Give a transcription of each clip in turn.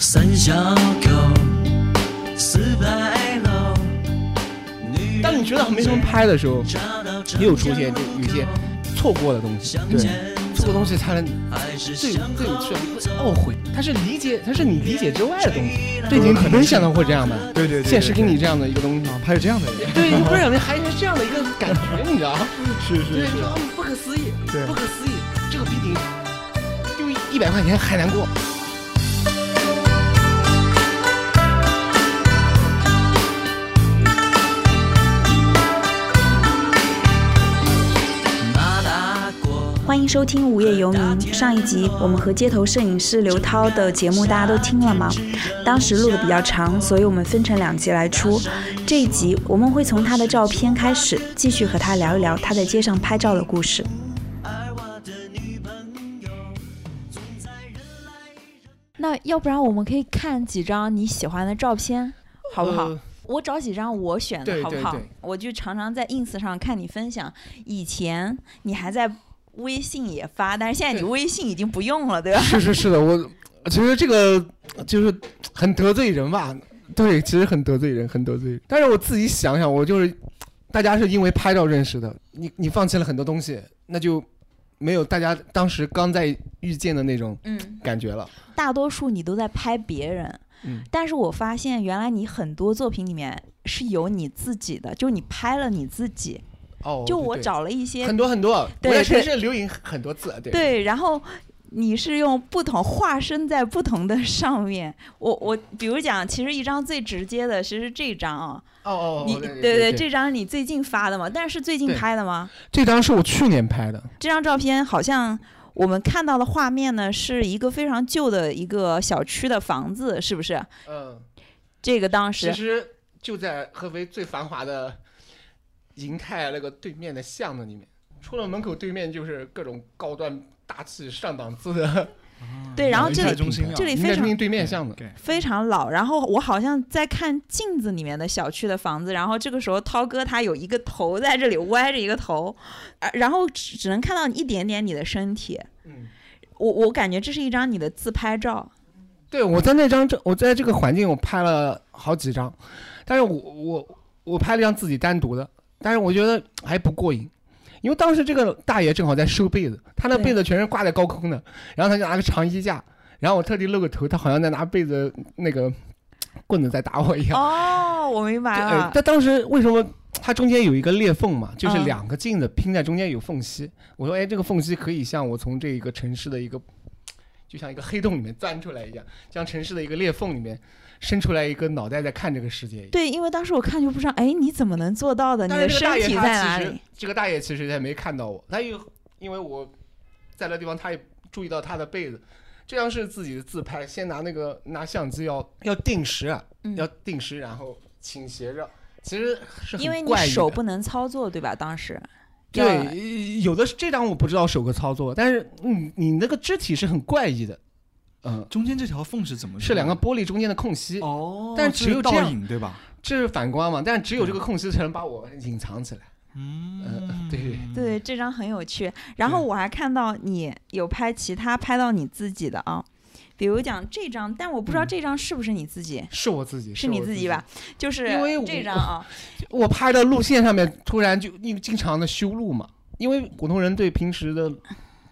三小口，四白楼。当你觉得没什么拍的时候，也有出现就有一些错过的东西，对，错过东西才能最最有趣，会懊悔。它是理解，它是你理解之外的东西。对，你没想到会这样吧，对对，现实给你这样的一个东西，还有这样的人，对，你不是还是这样的一个感觉，你知道吗？是是是，不可思议，对，不可思议，这个比你丢一百块钱还难过。欢迎收听《无业游民》。上一集我们和街头摄影师刘涛的节目大家都听了吗？当时录的比较长，所以我们分成两集来出。这一集我们会从他的照片开始，继续和他聊一聊他在街上拍照的故事。那要不然我们可以看几张你喜欢的照片，好不好？我找几张我选的，好不好？我就常常在 ins 上看你分享，以前你还在。微信也发，但是现在你微信已经不用了，对吧？是是是的，我其实这个就是很得罪人吧？对，其实很得罪人，很得罪人。但是我自己想想，我就是大家是因为拍照认识的，你你放弃了很多东西，那就没有大家当时刚在遇见的那种嗯感觉了。大多数你都在拍别人，嗯，但是我发现原来你很多作品里面是有你自己的，就你拍了你自己。哦，就我找了一些很多很多，我在城市留影很多次，对。对，然后你是用不同化身在不同的上面。我我比如讲，其实一张最直接的，其实这张啊。哦哦。你对对，这张你最近发的嘛？但是最近拍的吗？这张是我去年拍的。这张照片好像我们看到的画面呢，是一个非常旧的一个小区的房子，是不是？嗯。这个当时其实就在合肥最繁华的。银泰那个对面的巷子里面，出了门口对面就是各种高端大气上档次的，对，然后这里这里非常对面巷子，非常老。然后我好像在看镜子里面的小区的房子，然后这个时候涛哥他有一个头在这里歪着一个头，然后只只能看到一点点你的身体。嗯，我我感觉这是一张你的自拍照。对，我在那张这我在这个环境我拍了好几张，但是我我我拍了一张自己单独的。但是我觉得还不过瘾，因为当时这个大爷正好在收被子，他那被子全是挂在高空的，然后他就拿个长衣架，然后我特地露个头，他好像在拿被子那个棍子在打我一样。哦，我明白了。他当时为什么他中间有一个裂缝嘛？就是两个镜子拼在中间有缝隙。我说，哎，这个缝隙可以像我从这一个城市的一个，就像一个黑洞里面钻出来一样，像城市的一个裂缝里面。伸出来一个脑袋在看这个世界。对，因为当时我看就不知道，哎，你怎么能做到的？你的身体在哪里？这个大爷其实也没看到我，他又因为我在那地方，他也注意到他的被子。这样是自己的自拍，先拿那个拿相机要要定时啊，要定时，然后倾斜着。其实是因为你手不能操作，对吧？当时对，有的是这张我不知道手个操作，但是你你那个肢体是很怪异的。嗯，中间这条缝是怎么？是两个玻璃中间的空隙哦，但只有倒影对吧？这是反光嘛？但只有这个空隙才能把我隐藏起来。嗯，对对，这张很有趣。然后我还看到你有拍其他拍到你自己的啊，比如讲这张，但我不知道这张是不是你自己？是我自己，是你自己吧？就是因为这张啊，我拍的路线上面突然就因为经常的修路嘛，因为普通人对平时的。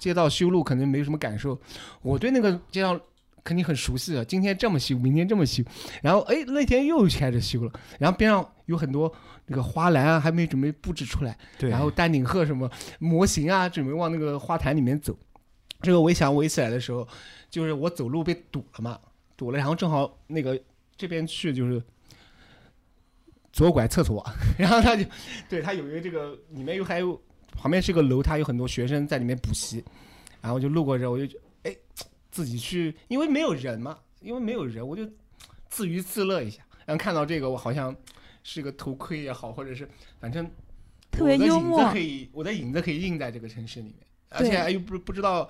街道修路肯定没什么感受，我对那个街道肯定很熟悉的。今天这么修，明天这么修，然后哎那天又开始修了，然后边上有很多那个花篮啊，还没准备布置出来，然后丹顶鹤什么模型啊，准备往那个花坛里面走。这个围墙围起来的时候，就是我走路被堵了嘛，堵了，然后正好那个这边去就是左拐厕所，然后他就对他有一个这个里面又还有。旁边是个楼，他有很多学生在里面补习，然后就路过这，我就觉哎，自己去，因为没有人嘛，因为没有人，我就自娱自乐一下。然后看到这个，我好像是个头盔也好，或者是反正特别幽默，可以我的影子可以印在这个城市里面，而且又不不知道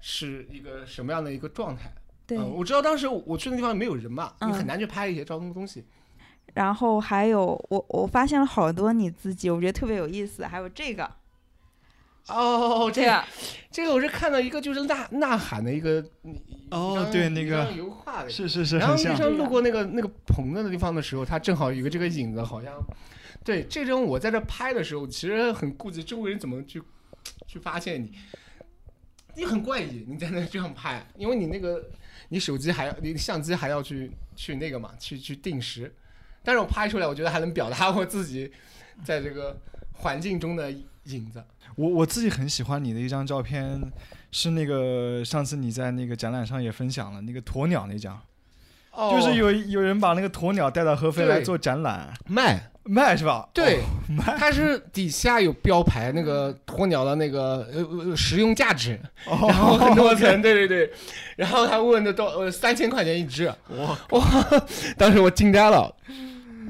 是一个什么样的一个状态。对，我知道当时我去那地方没有人嘛，你很难去拍一些照那个东西。然后还有我我发现了好多你自己，我觉得特别有意思，还有这个。哦，这对啊，这个我是看到一个就是呐呐喊的一个哦对那个油画的，是是是，然后很像。那张路过那个那个棚子的地方的时候，它正好有个这个影子，好像对这种我在这拍的时候，其实很顾及周围人怎么去去发现你，你很怪异，你在那这样拍，因为你那个你手机还要你相机还要去去那个嘛，去去定时，但是我拍出来，我觉得还能表达我自己在这个环境中的影子。我我自己很喜欢你的一张照片，是那个上次你在那个展览上也分享了那个鸵鸟那张，哦。就是有有人把那个鸵鸟带到合肥来做展览。卖。卖是吧？对哦，卖它是底下有标牌那个鸵鸟的那个呃呃实用价值，哦然后很多层，对对对，然后他问的多呃三千块钱一只，哇 哇，当时我惊呆了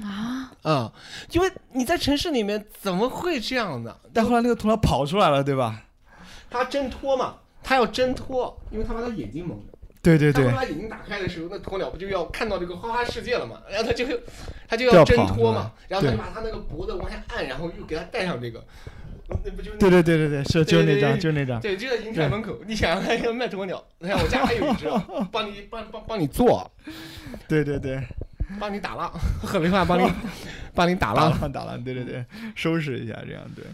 啊，啊、因为你在城市里面怎么会这样呢？但后来那个鸵鸟跑出来了，对吧？它挣脱嘛，它要挣脱，因为它把它眼睛蒙着。对对对。他把，他眼睛打开的时候，那鸵鸟不就要看到这个花花世界了嘛？然后他就他就就要要挣脱嘛，然后他就对。把他那个脖子往下按，然后又给他戴上这个，那不就对对对对对，是就是那张，对对对。就是那张。对，就在银泰门口，你想要卖鸵鸟，你看我家还有一只，帮你帮帮帮你做，对对对，帮你打浪，河北话帮你帮你打。浪打浪，对对对，收拾一下这样，对，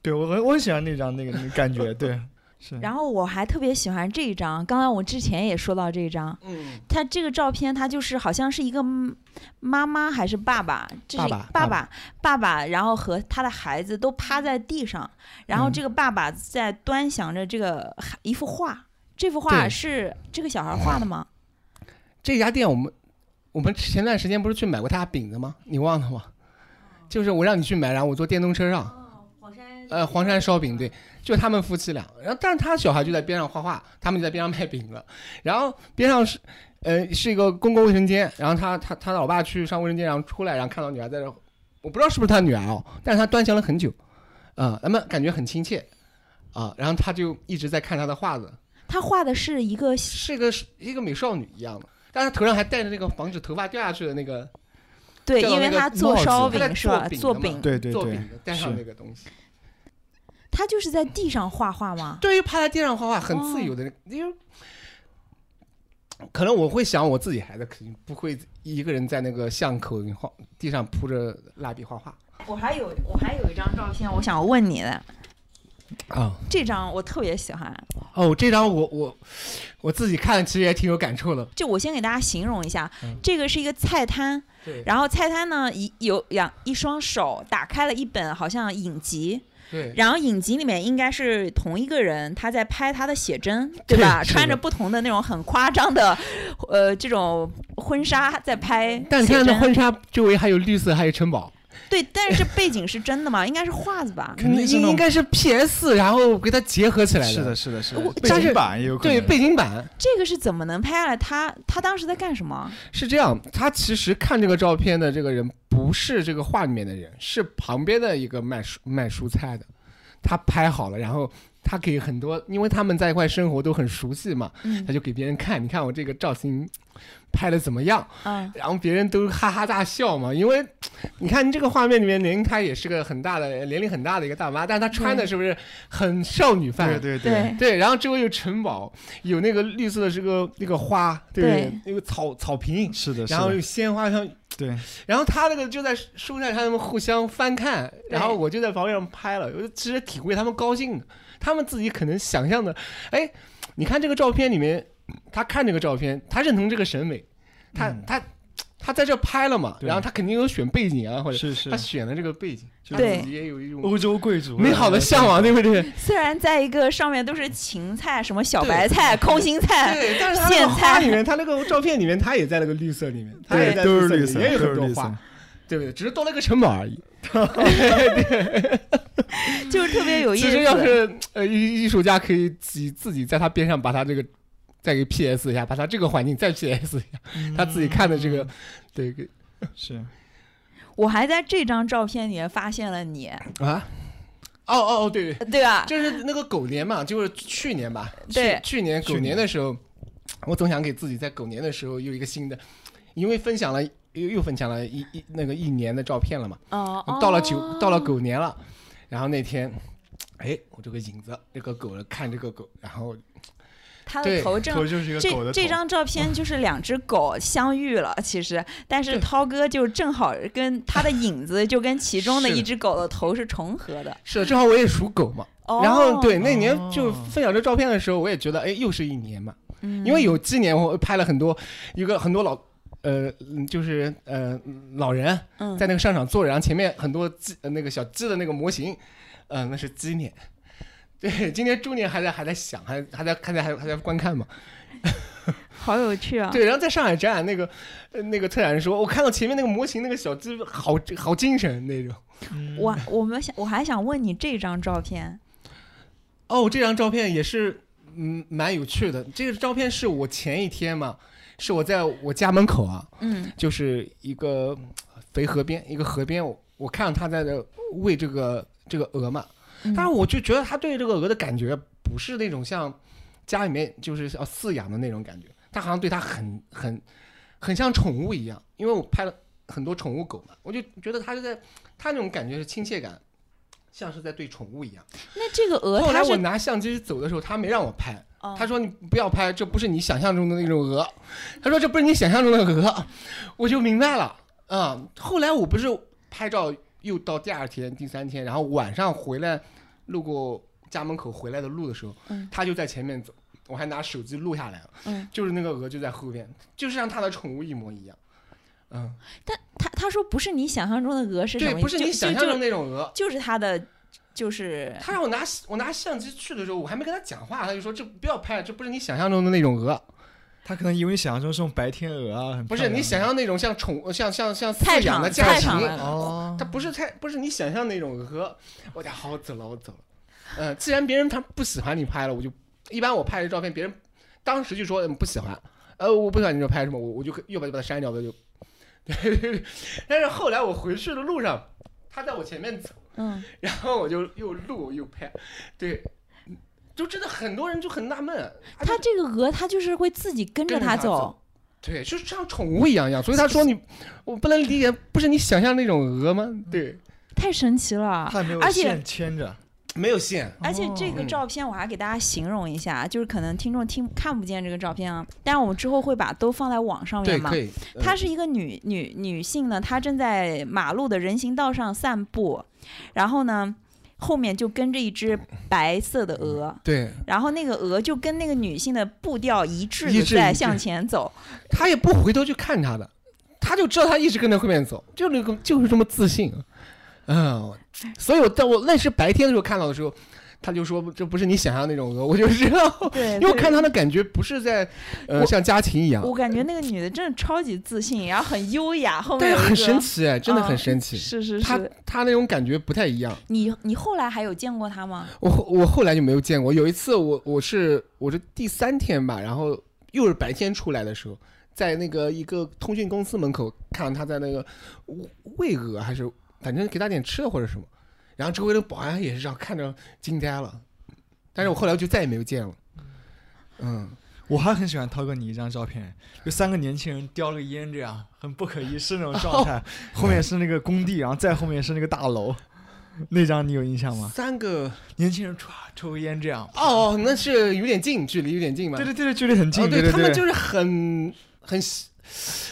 对我很我很喜欢那张那个那个感觉，对，是。然后我还特别喜欢这一张，刚刚我之前也说到这一张，嗯，它这个照片，它就是好像是一个嗯妈妈还是爸爸，这是爸爸爸爸爸爸爸，然后和他的孩子都趴在地上，然后嗯这个爸爸在端详着这个一幅画，这幅画是这个小孩画的吗？这家店我们我们前段时间不是去买过他家饼子吗？你忘了吗？就是我让你去买，然后我坐电动车上，哦，黄山呃，黄山烧饼，对，就他们夫妻俩。然后，但是他小孩就在边上画画，他们就在边上卖饼子。然后边上是，呃，是一个公共卫生间。然后他他他老爸去上卫生间，然后出来，然后看到女儿在这，我不知道是不是他女儿哦，但是他端详了很久，啊、那么感觉很亲切，啊、然后他就一直在看他的画子，他画的是一个是一个一个美少女一样的，但是他头上还戴着那个防止头发掉下去的那个对，因为他做烧饼是吧？做做饼，的对对对做饼的，戴上那个东西。他就是在地上画画吗？对于趴在地上画画很自由的，因为可能我会想我自己孩子肯定不会一个人在那个巷口画地上铺着蜡笔画画我还有我还有一张照片，我想问你的，啊。这张我特别喜欢。哦，这张我我我自己看其实也挺有感触的。就我先给大家形容一下，嗯这个是一个菜摊，对然后菜摊呢一有两一双手打开了一本好像影集，对然后影集里面应该是同一个人他在拍他的写真，对吧？对穿着不同的那种很夸张的，呃，这种婚纱在拍但你写真。看那婚纱周围还有绿色，还有城堡，对，但是这背景是真的吗？应该是画子吧？肯定是应应该是 PS，然后给它结合起来是的，是的，是的我，背景板也有可能。对背景板这个是怎么能拍下来？他他当时在干什么？是这样，他其实看这个照片的这个人不是这个画里面的人，是旁边的一个卖蔬卖蔬菜的，他拍好了，然后他给很多，因为他们在一块生活都很熟悉嘛，嗯。他就给别人看，你看我这个造型拍的怎么样？嗯，然后别人都哈哈大笑嘛，因为你看这个画面里面，林她也是个很大的年龄很大的一个大妈，但是她穿的是不是很少女范？对对对，对，然后周围有城堡，有那个绿色的这个那个花，对，对？那个草草坪，是的，是然后有，鲜花像，对，然后他那个就在书上，他们互相翻看，然后我就在旁边上拍了，我就其实挺为他们高兴的，他们自己可能想象的，哎，你看这个照片里面，他看这个照片，他认同这个审美，他、嗯。他他在这拍了嘛，然后他肯定有选背景啊，或者是是。他选的这个背景，他对。自己也有一种欧洲贵族美好的向往，对。不对？虽然在一个上面都是芹菜、什么小白菜、空心菜，对，但是他那苋个花里面，他那个照片里面，他也在那个绿色里面，他对也在都是绿绿色，里面，也有绿很多花。色，，对不对？只是多了一个城堡而已。对 就是特别有意思。其实要是呃艺艺术家可以自己自己在他边上把他这个再给 PS 一下，把他这个环境再 PS 一下，他自己看的这个，对给是我还在这张照片里面发现了你，啊，哦哦哦，对对，对吧？就是那个狗年嘛，就是去年吧，对去去年狗年的时候，我总想给自己在狗年的时候有一个新的，因为分享了又又分享了一一那个一年的照片了嘛，哦，到了九哦到了狗年了，然后那天哎，我这个影子，这个狗看这个狗，然后他的头正头就是一个这狗的头这张照片 就是两只狗相遇了，其实，但是涛哥就正好跟他的影子就跟其中的 一只狗的头是重合的。是正好我也属狗嘛，哦，然后对那年就哦分享这照片的时候，我也觉得哎，又是一年嘛，嗯，因为有今年我拍了很多一个很多老。呃，嗯就是呃，老人嗯在那个商场坐着，然后前面很多鸡，呃那个小鸡的那个模型，呃，那是鸡年。对，今天猪年还在还在想，还还在还在还还在观看嘛。好有趣啊。对，然后在上海展览那个呃那个特展人说，我看到前面那个模型那个小鸡好好精神那种。嗯我我们想我还想问你这张照片，哦，这张照片也是嗯蛮有趣的。这个照片是我前一天嘛，是我在我家门口啊，嗯。就是一个肥河边，一个河边，我我看到他在那喂这个这个鹅嘛，嗯。但是我就觉得他对这个鹅的感觉不是那种像家里面就是要饲养的那种感觉，他好像对它很很很像宠物一样，因为我拍了很多宠物狗嘛，我就觉得他就在他那种感觉是亲切感，像是在对宠物一样。那这个鹅后来我拿相机走的时候，他没让我拍，哦他说你不要拍，这不是你想象中的那种鹅。他说这不是你想象中的鹅，我就明白了。啊、后来我不是拍照，又到第二天、第三天，然后晚上回来，路过家门口回来的路的时候，嗯他就在前面走，我还拿手机录下来了。嗯，就是那个鹅就在后边，就是像他的宠物一模一样。嗯，但他他说不是你想象中的鹅是什么对，不是你想象中就那种鹅。就是他的就是他让我拿我拿相机去的时候，我还没跟他讲话，他就说这不要拍，这不是你想象中的那种鹅。他可能以为你想象中是种白天鹅啊，不是你想象那种像宠像像像饲养的家禽，哦它不是太，不是你想象那种鹅。我讲好，我走了，我走了。呃，既然别人他不喜欢你拍了，我就一般我拍的照片，别人当时就说嗯不喜欢，呃，我不喜欢你这拍什么，我我就又把把它删掉了就。对对对，但是后来我回去的路上，他在我前面走，嗯。然后我就又录又拍，对，就真的很多人就很纳闷，啊他这个鹅它就是会自己跟着跟着它它走。对，就是像宠物一样一样，所以他说你，我不能理解，不是你想象那种鹅吗？对，太神奇了。他没有线牵着，没有线，而且这个嗯照片我还给大家形容一下，就是可能听众听看不见这个照片啊，但是我们之后会把都放在网上，面嘛可。以。呃她是一个女女女性呢，她正在马路的人行道上散步，然后呢，后面就跟着一只白色的鹅，对，然后那个鹅就跟那个女性的步调一致一的在向前走。他也不回头去看她的，他就知道他一直跟在后面走，就那个就是这么自信，嗯，所以我在我那是白天的时候看到的时候，他就说这不是你想象那种鹅，我就知道，对，因为我看他的感觉不是在呃像家禽一样，我感觉那个女的真的超级自信，然后很优雅，后面很神奇哎，真的很嗯神奇。是是是，她她那种感觉不太一样，你你后来还有见过她吗？我后我后来就没有见过。有一次我我是我是第三天吧，然后又是白天出来的时候，在那个一个通讯公司门口看到她在那个喂鹅还是反正给他点吃的或者什么，然后周围的保安也是这样看着惊呆了，但是我后来就再也没有见了。嗯，我还很喜欢涛哥你一张照片，有三个年轻人叼个烟，这样很不可一世那种状态，后面是那个工地，然后再后面是那个大楼，那张你有印象吗？三个。年轻人唰抽个烟这样，哦，那是有点近，距离有点近嘛。对对对对，距离很近，哦，对对，他们就是很很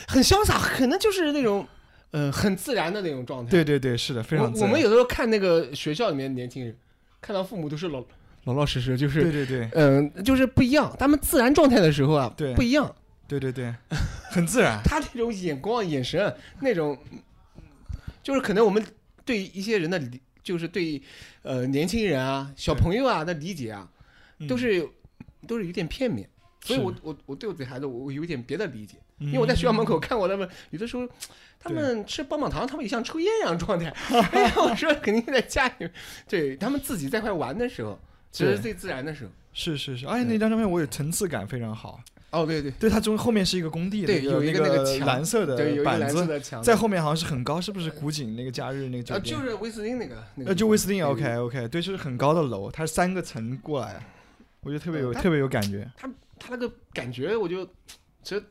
很潇洒，可能就是那种呃很自然的那种状态。对对对，是的，非常自然我我们有的时候看那个学校里面的年轻人，看到父母都是老老老实实，就是对对对嗯、就是不一样。他们自然状态的时候啊，对不一样。对对对，很自然，他那种眼光、眼神那种，就是可能我们对一些人的理，就是对呃年轻人啊、小朋友啊的理解啊，都嗯是都是有点片面。所以我我我对我自己孩子，我我有点别的理解。因因为我在学校门口看过他们，有的时候他们吃棒棒糖，他们也像抽烟一样状态。哎呀，我说肯定在家里面，对他们自己在块玩的时候，其实是最自然的时候。是是是，而且那张照片我有层次感非常好，哦，对对对，它中后面是一一个工地，对，有一个个那个墙蓝色的板子，在后面好像是很高，是不是古井那个假日那个酒呃，店？就是威斯汀那个，那就威斯汀，OK OK，对，就是很高的楼，它是三个层过来，我觉得特别有特别有感觉。他那个感觉，我就 其实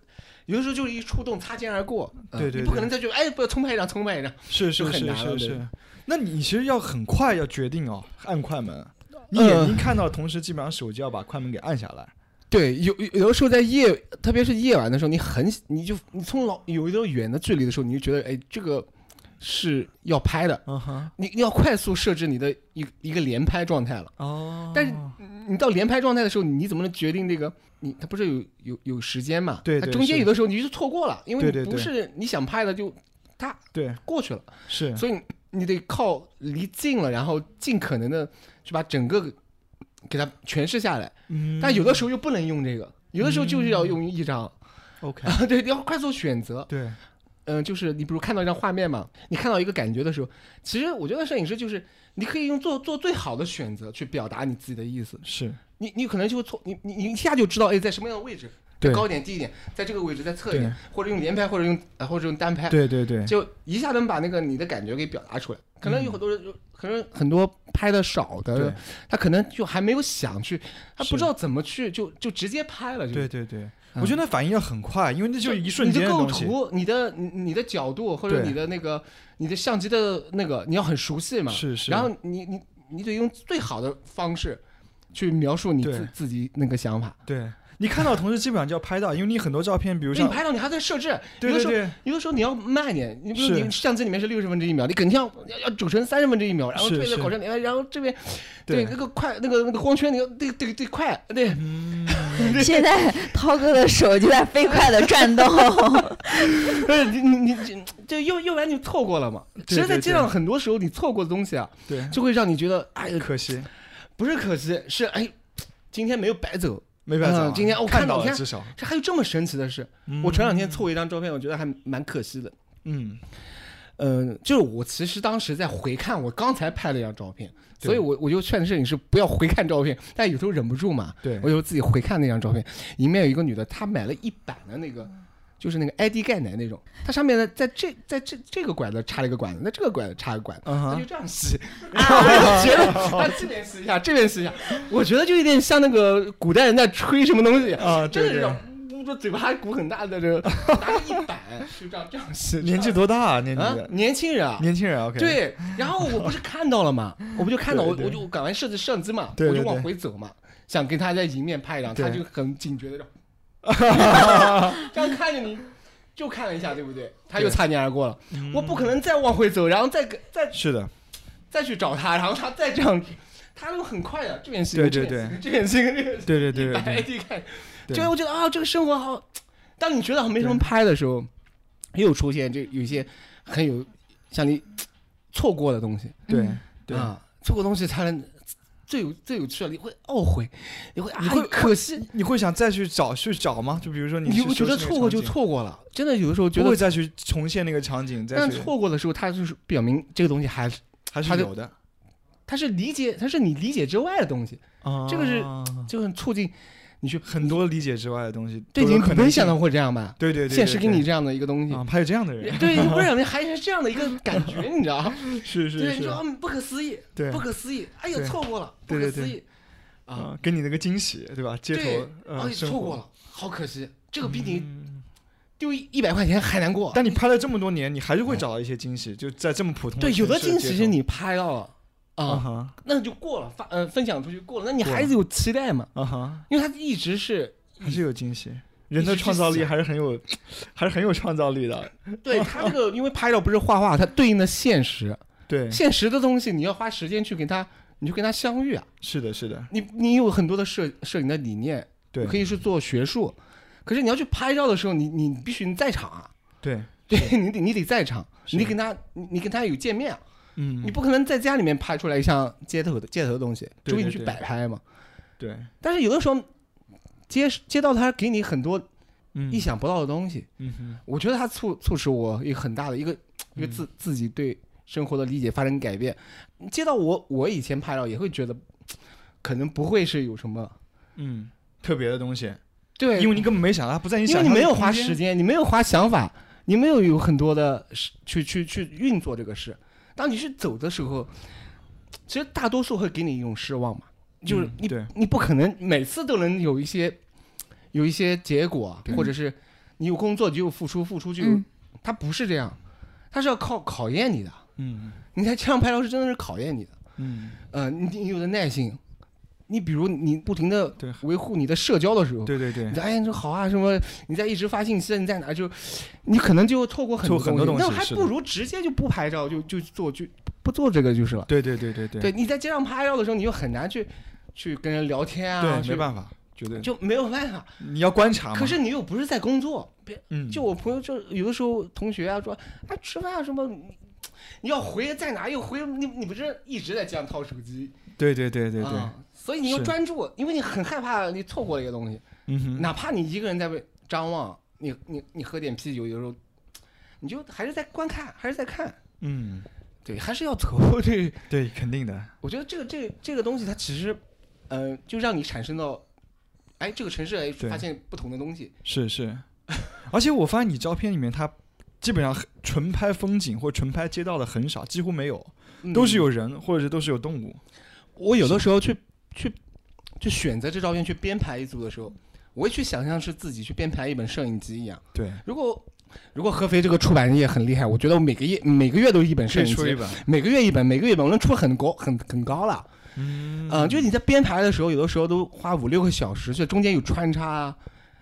有的时候就是一触动，擦肩而过。嗯对对对你不可能再去哎，不要重拍一张，重拍一张。是就是是是是，那你其实要很快要决定哦，按快门。你眼呃睛看到，同时基本上手机要把快门给按下来。对，有有有的时候在夜，特别是夜晚的时候，你很你就你从老有一段远的距离的时候，你就觉得哎，这个是要拍的，你你要快速设置你的一一个连拍状态了。哦。但是你到连拍状态的时候，你怎么能决定这个？你它不是有有有时间嘛？对对它中间有的时候你就错过了，因为你不是你想拍的就它对。过去了，是，所以你得靠离近了，然后尽可能的去把整个给它诠释下来。嗯。但有的时候又不能用这个，有的时候就是要用一张，OK，啊，对，你要快速选择。对，嗯、就是你比如看到一张画面嘛，你看到一个感觉的时候，其实我觉得摄影师就是你可以用做做最好的选择去表达你自己的意思。是，你你可能就会错，你你你一下就知道，哎，在什么样的位置，对，高一点低一点，在这个位置再侧一点，或者用连拍，或者用呃或者用单拍，对对对，就一下能把那个你的感觉给表达出来。可能有嗯很多人就，可能很多拍的少的，他可能就还没有想去，他不知道怎么去，就就直接拍了。就对对对，嗯我觉得那反应要很快，因为那就一瞬间你的构的东西。图、你的你你的角度或者你的那个你的相机的那个，你要很熟悉嘛。是是，然后你你你得用最好的方式去描述你自自己那个想法。对。你看到同时基本上就要拍到，因为你很多照片，比如像因为你拍到你还在设置，有的时候对对。对，有的时候你要慢点，你比如是。你相机里面是六十分之一秒，你肯定要要要组成三十分之一秒，然后这边搞成连，然后这边对。那个快那个那个光圈你要得得得快，对，嗯，现在涛哥的手就在飞快的转动。不是你你你这又又然你错过了嘛？其实，在对街上很多时候你错过的东西啊，对，就会让你觉得哎呀，可惜不是可惜，是哎，今天没有白走。没办法嗯，今天我看看到你看到了至少。这还有这么神奇的事！我前两天错过一张照片，我觉得还蛮可惜的。嗯，嗯，就是我其实当时在回看我刚才拍了一张照片，所以我我就劝摄影师不要回看照片，但有时候忍不住嘛，对我就自己回看那张照片，里面有一个女的，她买了一版的那个。就是那个 ID 钙奶那种，它上面呢，在这在这这个管子插了一个管子，那这个管子插一个管子，嗯哼他就这样吸，然后我就觉得他这边吸一下，这边吸一下，我觉得就有点像那个古代人在吹什么东西，啊，对对真的是这样，捂着嘴巴还鼓很大的这个，拿着一板就这样这样写，年纪多大啊？年纪啊，年轻人啊，年轻人 OK，，对，然后我不是看到了嘛，我不就看到我我就赶完设置相机嘛，我就往回走嘛，想跟他在迎面拍一张，他就很警觉的这样 看着你。就看了一下，对不对？他又擦肩而过了，嗯。我不可能再往回走，然后再跟再是的，再去找他，然后他再这样，他都很快的，这边是对对对。这边是这边是对对对对把对 ID 看，对就我觉得啊，这个生活好。当你觉得没什么拍的时候，又出现这有一些很有像你错过的东西。对对，啊，错过东西才能最有最有趣的，你会懊悔，你会啊你会可惜，你会想再去找去找吗？就比如说你你会觉得错过就，错过了，真的有的时候觉得，不会再去重现那个场景，但错过的时候，它就是表明这个东西还是还是有的。它是理解，它是你理解之外的东西，啊。这个是啊就很促进你去很多理解之外的东西，对，都你可能没想到会这样吧？对对对，现实给你这样的一个东西，啊，还有这样的人，对，不是你 还是这样的一个感觉，你知道？是是 对，你是说，嗯不可思议，对不可思议，哎呦，错过了，不可思议啊！啊，给你那个惊喜，对吧？街对头，呃，哎，生活错过了，好可惜，这个比你嗯丢一一百块钱还难过。但你拍了这么多年，你还是会找到一些惊喜，就在这么普通对，有的惊喜是你拍到了啊啊，哈那就过了，发呃分享出去过了，那你还是有期待嘛？啊哈，因为他一直是，还是有惊喜。人的创造力还是很有，还是很有创造力的。对 他这个，因为拍照不是画画，它对应的现实，对，现实的东西你要花时间去跟他，你去跟他相遇啊。是的，是的，你你有很多的摄摄影的理念，对。可以是做学术，可是你要去拍照的时候，你你必须你在场啊，对，对 你得你得在场，你得跟他你你跟他有见面啊，嗯。你，不可能在家里面拍出来像街头的街头的东西，对除非你去摆拍嘛。对，但是有的时候街街道它给你很多嗯。意，想不到的东西，嗯哼，我觉得它促促使我一个很大的一个一个嗯。自自己对生活的理解发生改变。街道我我以前拍照也会觉得，可能不会是有什么。嗯，特别的东西，对，因为你根本没想到，它不在你想因为你没有花时，间，你没有花想法，你没有有很多的去去去运作这个事。当你去走的时候，其实大多数会给你一种失望嘛，就是你、你不可能每次都能有一些有一些结果，或者是你有工作就有付出，付出就有，嗯。它不是这样，他是要靠考验你的。嗯。你看这样拍照是真的是考验你的，嗯，呃，你你有的耐心，你比如你不停的维护你的社交的时候，对对对哎这好啊什么，你在一直发信息，你在哪就，你可能就错过很多很多东西那还不如直接就不拍照，就就做就不做这个就是了。对对对对对对，你在街上拍照的时候，你就很难去去跟人聊天啊，对，没办法，绝对就没有办法。你要观察嘛。可是你又不是在工作，别嗯，就我朋友就有的时候同学啊说，哎吃饭啊什么，你你要回在哪又回，你你不是一直在这样掏手机，对对对对对，啊所以你要专注，因为你很害怕你错过了一个东西，嗯哼，哪怕你一个人在被张望，你你你喝点啤酒，有时候你就还是在观看，还是在看，嗯，对，还是要走，对，对，肯定的，我觉得这个这个这个东西它其实，呃，就让你产生到，哎，这个城市哎发现不同的东西，是是，而且我发现你照片里面，它基本上纯拍风景或纯拍街道的很少，几乎没有，都是嗯有人或者是都是有动物。我有的时候去去去选择这照片去编排一组的时候，我会去想象是自己去编排一本摄影集一样。对，如果如果合肥这个出版业很厉害，我觉得我每个月每个月都是一本摄影集。每个月一本，每个月一本，我能出很高很很高了。嗯嗯、就是你在编排的时候，有的时候都花五六个小时，就中间有穿插啊，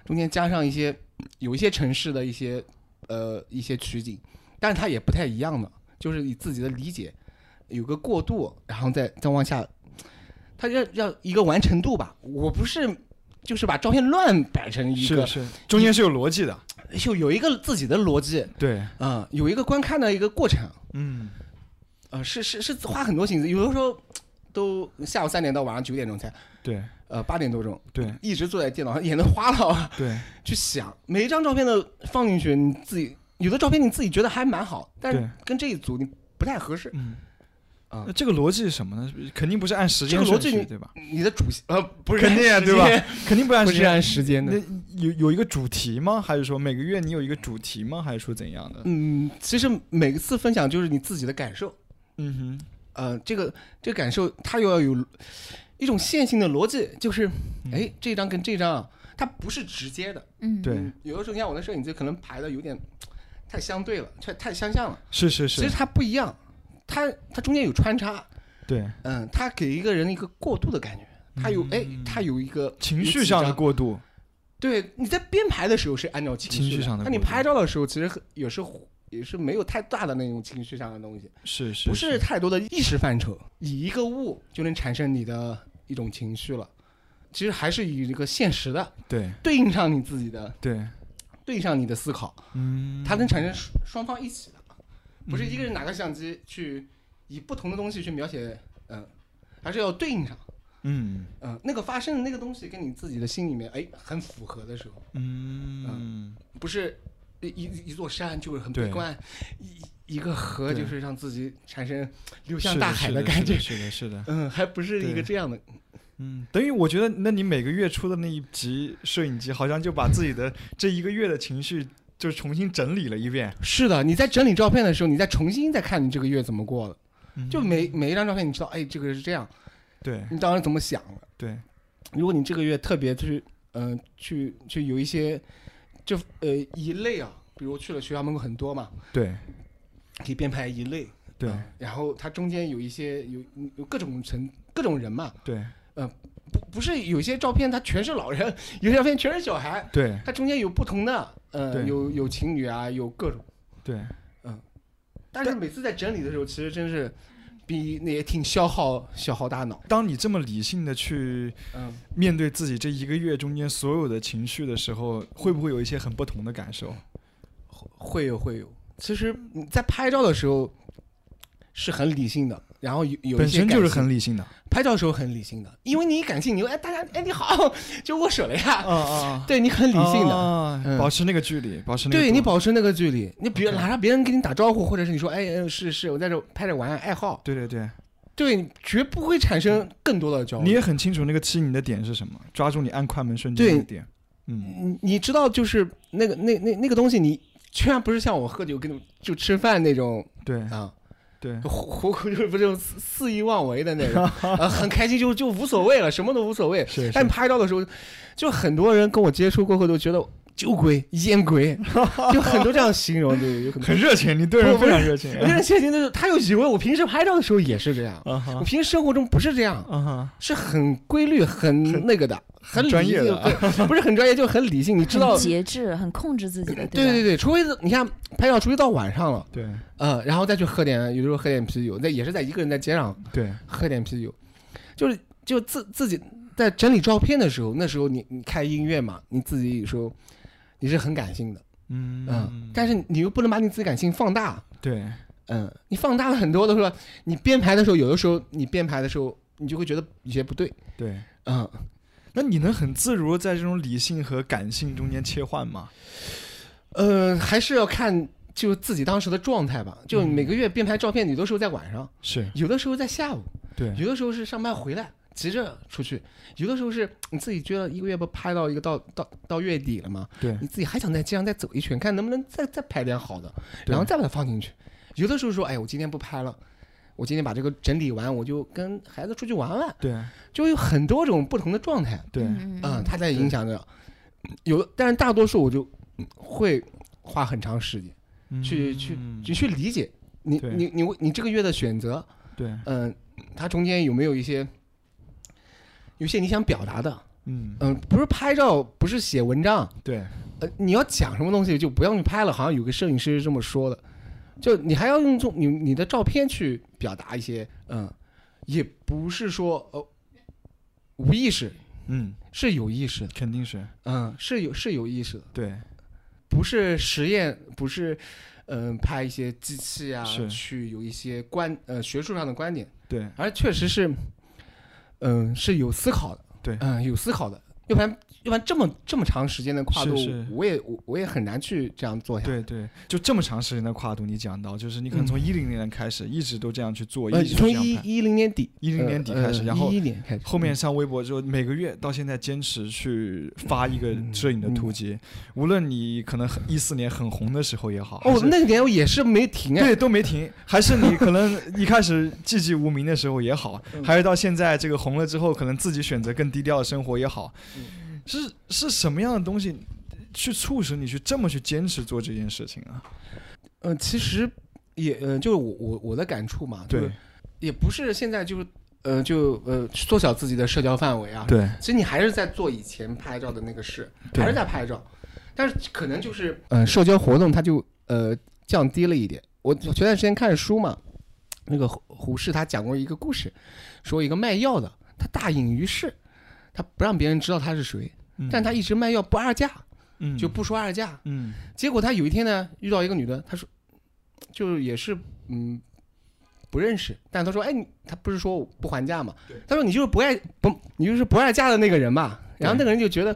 中间加上一些有一些城市的一些呃一些取景，但是它也不太一样的，就是你自己的理解有个过渡，然后再再往下，它要要一个完成度吧。我不是就是把照片乱摆成一个，是是，中间是有逻辑的。就有一个自己的逻辑，对，嗯、有一个观看的一个过程，嗯，呃，是是是花很多心思，有的时候都下午三点到晚上九点钟才，对。呃八点多钟，对。一直坐在电脑上，眼都花了。啊，对。去想每一张照片的放进去，你自己有的照片你自己觉得还蛮好，但是，跟这一组你不太合适，嗯。啊那这个逻辑是什么呢？肯定不是按时间这个逻辑你顺序对吧？你的主线呃不是肯定啊按时对吧间？肯定不按时间。不是按时间那的。有有一个主题吗？还是说每个月你有一个主题吗？还是说怎样的？嗯，其实每次分享就是你自己的感受，嗯哼，呃，这个这个感受它又要有一种线性的逻辑，就是嗯哎这张跟这张啊，它不是直接的，嗯，对嗯，有的时候你看我的摄影机可能排的有点太相对了，太太相像了，是是是其实，它不一样，它它中间有穿插，对，嗯，它给一个人一个过渡的感觉，它有哎嗯，它有一个情绪上的过渡，对，你在编排的时候是按照情情绪上的那你拍照的时候其实很有时候也是没有太大的那种情绪上的东西，是是不是。太多的意识范畴，以一个物就能产生你的一种情绪了。其实还是以一个现实的对。对应上你自己的，对，对应上你的思考，嗯，它能产生双双方一起的，不是一个嗯人拿个相机去以不同的东西去描写，嗯、还是要对应上，嗯。嗯、那个发生的那个东西跟你自己的心里面哎很符合的时候，嗯不是一一一座山就是很悲观，一一个河就是让自己产生流向大海的感觉，是的，是的，嗯，还不是一个这样的，嗯，等于我觉得，那你每个月出的那一集摄影集，好像就把自己的这一个月的情绪就是重新整理了一遍，是的，你在整理照片的时候，你再重新再看你这个月怎么过的，嗯。就每每一张照片，你知道，哎，这个是这样，对。你当时怎么想的？对，如果你这个月特别去，嗯、去去有一些，就呃一类啊，比如去了学校门口很多嘛，对。可以编排一类，对。嗯然后它中间有一些有有各种层各种人嘛，对不不是有些照片它全是老人，有些照片全是小孩，对。它中间有不同的，呃，有有情侣啊，有各种，对，嗯。但是每次在整理的时候，其实真是比那也挺消耗消耗大脑，当你这么理性的去嗯。面对自己这一个月中间所有的情绪的时候，会不会有一些很不同的感受？会有会有。其实你在拍照的时候是很理性的，然后有有一本身就是很理性的。拍照的时候很理性的，因为你一感性，你就哎大家哎你好就握手了呀，啊 啊 对你很理性的。保持那个距离，保持那个对你保持那个距离，你比如哪怕别人跟你打招呼，或者是你说哎哎是是我在这拍着玩爱好，对对对，对绝不会产生更多的焦虑。你也很清楚那个吸引你的点是什么，抓住你按快门瞬间的点。嗯，你你知道就是那个那那那个东西，你虽然不是像我喝酒跟你就吃饭那种对。啊，对 胡胡就是不是肆肆意妄为的那种，啊，很开心就就无所谓了，什么都无所谓。是是但拍照的时候，就很多人跟我接触过后都觉得酒鬼、烟鬼，就很多这样形容，对，有很多。很。热情，你对人非常热情。有些人现在就是他又以为我平时拍照的时候也是这样，啊哈。我平时生活中不是这样，啊哈，是很规律、很那个的，很理性专业的。不是很专业，就很理性。你知道。很，节制，很控制自己的，对对对，除非是你看拍照，除非到晚上了，对。呃，然后再去喝点，有时候喝点啤酒，那也是在一个人在街上对。喝点啤酒，就是就自自己在整理照片的时候，那时候你你开音乐嘛，你自己有时候你是很感性的，嗯嗯，但是你又不能把你自己感性放大，对嗯，你放大了很多的时候，你编排的时候，有的时候你编排的时候，你就会觉得有些不对，对。嗯，那你能很自如在这种理性和感性中间切换吗？呃，还是要看就自己当时的状态吧。就嗯每个月编排照片，有的时候在晚上，是有的时候在下午，对有的时候是上班回来急着出去，有的时候是你自己觉得一个月不拍到一个到到到月底了嘛，对你自己还想在街上再走一圈，看能不能再再拍点好的，然后再把它放进去。有的时候说，哎，我今天不拍了。我今天把这个整理完，我就跟孩子出去玩玩，对就有很多种不同的状态，对嗯嗯，它在影响着。有的，但是大多数我就会花很长时间去去嗯去去理解你你你你这个月的选择，对嗯，它中间有没有一些有些你想表达的，嗯。嗯，不是拍照，不是写文章，对。呃，你要讲什么东西就不要去拍了，好像有个摄影师是这么说的，就你还要用这种你你的照片去表达一些，嗯，也不是说呃无意识，嗯。是有意识的，肯定是。嗯，是有是有意识的，对。不是实验，不是嗯、拍一些机器啊，是。去有一些观呃学术上的观点，对。而确实是，嗯、是有思考的，对。嗯、有思考的，要不然要不然这么这么长时间的跨度，是。是我也我我也很难去这样做下来。对对，就这么长时间的跨度，你讲到就是你可能从一零年开始一直都这样去做，呃，一直从一一零年底，一零年底开始然后后面上微博之后，每个月到现在坚持去发一个摄影的图集，无论你可能一四年很红的时候也好，哦，那个年我也是没停啊，对都没停，还是你可能一开始寂寂无名的时候也好，嗯。还是到现在这个红了之后，可能自己选择更低调的生活也好，嗯是是什么样的东西去促使你去这么去坚持做这件事情啊？呃，其实也呃，就是我我我的感触嘛，就是对也不是现在就是呃就呃缩小自己的社交范围啊，对其实你还是在做以前拍照的那个事，对还是在拍照，但是可能就是呃社交活动它就呃降低了一点。我前段时间看书嘛，那个胡胡适他讲过一个故事，说一个卖药的，他大隐于市，他不让别人知道他是谁，嗯但他一直卖药不二价，嗯就不说二价。嗯结果他有一天呢遇到一个女的，他说就是也是嗯。不认识，但他说：“哎，你他不是说我不还价嘛？他说你就是不爱不，你就是不爱价的那个人嘛。”然后那个人就觉得，